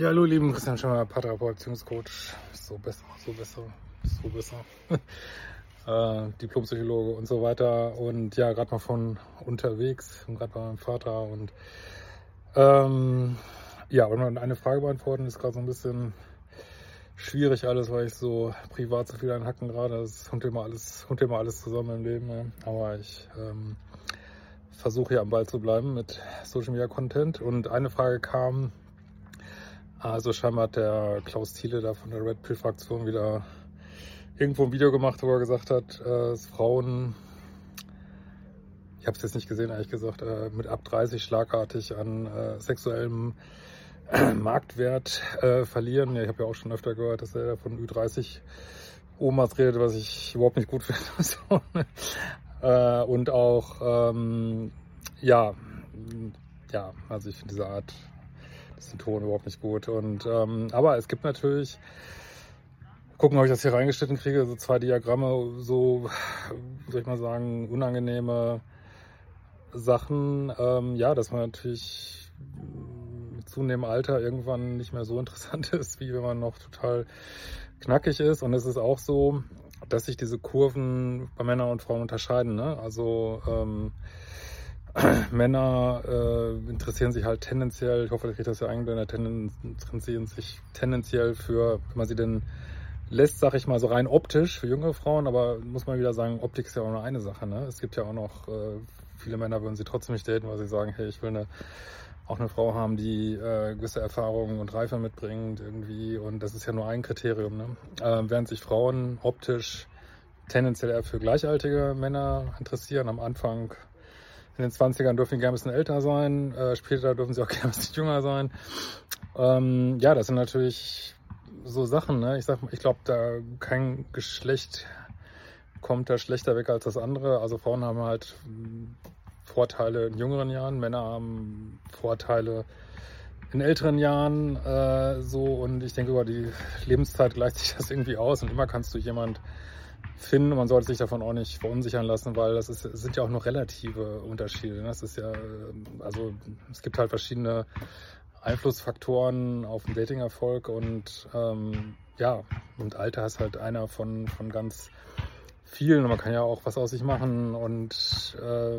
Ja, hallo, lieben Christian Schimmer, Paartherapeut, Beziehungscoach. So besser, so besser, so besser. äh, Diplompsychologe und so weiter. Und ja, gerade mal von unterwegs, gerade bei meinem Vater. Und ähm, ja, wollen wir eine Frage beantworten, ist gerade so ein bisschen schwierig alles, weil ich so privat so viel Hacken gerade. Das hund immer alles, hund immer alles zusammen im Leben. Ja. Aber ich ähm, versuche hier am Ball zu bleiben mit Social Media Content. Und eine Frage kam, also scheinbar hat der Klaus Thiele da von der Red Pill Fraktion wieder irgendwo ein Video gemacht, wo er gesagt hat, äh, dass Frauen, ich habe es jetzt nicht gesehen, ehrlich gesagt, äh, mit ab 30 schlagartig an äh, sexuellem Marktwert äh, verlieren. Ich habe ja auch schon öfter gehört, dass er von Ü30 Omas redet, was ich überhaupt nicht gut finde. äh, und auch, ähm, ja, ja, also ich finde diese Art, diesen Ton überhaupt nicht gut. Und ähm, aber es gibt natürlich, gucken, ob ich das hier reingeschnitten kriege, so zwei Diagramme, so, soll ich mal sagen, unangenehme Sachen. Ähm, ja, dass man natürlich zunehmendem Alter irgendwann nicht mehr so interessant ist, wie wenn man noch total knackig ist. Und es ist auch so, dass sich diese Kurven bei Männern und Frauen unterscheiden. Ne? Also ähm, Männer äh, interessieren sich halt tendenziell, ich hoffe, ich kriege das ja eingeblendet, interessieren sich tendenziell für, wenn man sie denn lässt, sag ich mal, so rein optisch für junge Frauen, aber muss man wieder sagen, Optik ist ja auch nur eine Sache. Ne? Es gibt ja auch noch, äh, viele Männer würden sie trotzdem nicht daten, weil sie sagen, hey, ich will eine auch eine Frau haben, die äh, gewisse Erfahrungen und Reife mitbringt irgendwie. Und das ist ja nur ein Kriterium. Ne? Äh, während sich Frauen optisch tendenziell eher für gleichaltige Männer interessieren. Am Anfang in den 20ern dürfen die gerne ein bisschen älter sein, äh, später dürfen sie auch gerne ein bisschen jünger sein. Ähm, ja, das sind natürlich so Sachen. Ne? Ich sag, ich glaube, da kein Geschlecht kommt da schlechter weg als das andere. Also Frauen haben halt Vorteile in jüngeren Jahren, Männer haben Vorteile in älteren Jahren äh, so und ich denke über die Lebenszeit gleicht sich das irgendwie aus und immer kannst du jemand finden man sollte sich davon auch nicht verunsichern lassen, weil das ist, sind ja auch noch relative Unterschiede. Das ist ja, also es gibt halt verschiedene Einflussfaktoren auf den Datingerfolg und ähm, ja, und Alter ist halt einer von, von ganz vielen. Man kann ja auch was aus sich machen und äh,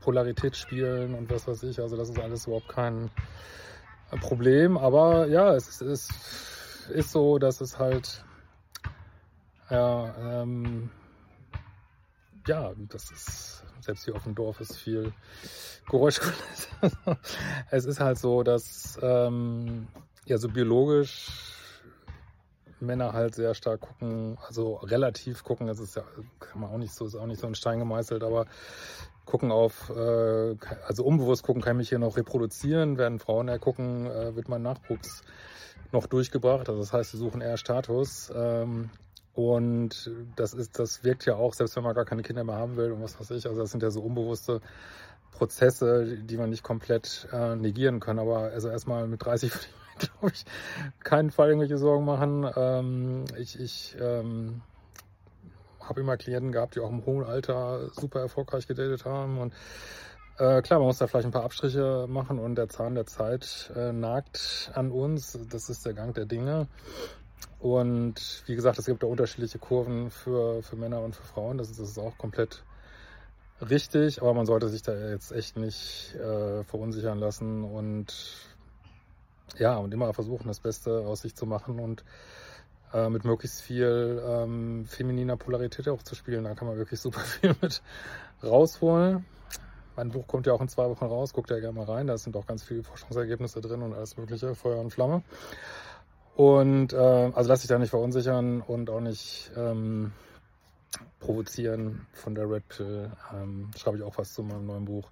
Polarität spielen und was weiß ich. Also das ist alles überhaupt kein Problem. Aber ja, es ist, ist so, dass es halt ja, ähm, ja, das ist selbst hier auf dem Dorf ist viel Geräusch. es ist halt so, dass ähm, ja so biologisch Männer halt sehr stark gucken, also relativ gucken, das ist ja, kann man auch nicht so, ist auch nicht so ein Stein gemeißelt, aber gucken auf, äh, also unbewusst gucken, kann ich mich hier noch reproduzieren, werden Frauen eher gucken, äh, wird mein Nachwuchs noch durchgebracht, also das heißt, sie suchen eher Status. Ähm, und das ist, das wirkt ja auch, selbst wenn man gar keine Kinder mehr haben will und was weiß ich, also das sind ja so unbewusste Prozesse, die man nicht komplett äh, negieren kann. Aber also erstmal mit 30 glaube ich, keinen Fall irgendwelche Sorgen machen. Ähm, ich ich ähm, habe immer Klienten gehabt, die auch im hohen Alter super erfolgreich gedatet haben. Und äh, klar, man muss da vielleicht ein paar Abstriche machen und der Zahn der Zeit äh, nagt an uns. Das ist der Gang der Dinge. Und wie gesagt, es gibt da unterschiedliche Kurven für, für Männer und für Frauen. Das ist, das ist auch komplett richtig, aber man sollte sich da jetzt echt nicht äh, verunsichern lassen und ja, und immer versuchen, das Beste aus sich zu machen und äh, mit möglichst viel ähm, femininer Polarität auch zu spielen. Da kann man wirklich super viel mit rausholen. Mein Buch kommt ja auch in zwei Wochen raus, guckt ja gerne mal rein. Da sind auch ganz viele Forschungsergebnisse drin und alles mögliche, Feuer und Flamme. Und äh, also lass dich da nicht verunsichern und auch nicht ähm, provozieren von der Red Pill. Ähm, schreibe ich auch was zu meinem neuen Buch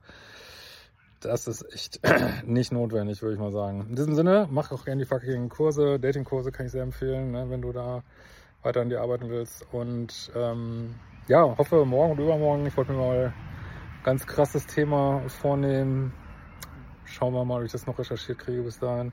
das ist echt nicht notwendig, würde ich mal sagen. In diesem Sinne, mach auch gerne die fucking Kurse, Dating-Kurse kann ich sehr empfehlen, ne, wenn du da weiter an dir arbeiten willst. Und ähm, ja, hoffe morgen und übermorgen, ich wollte mir mal ganz krasses Thema vornehmen. Schauen wir mal, ob ich das noch recherchiert kriege bis dahin.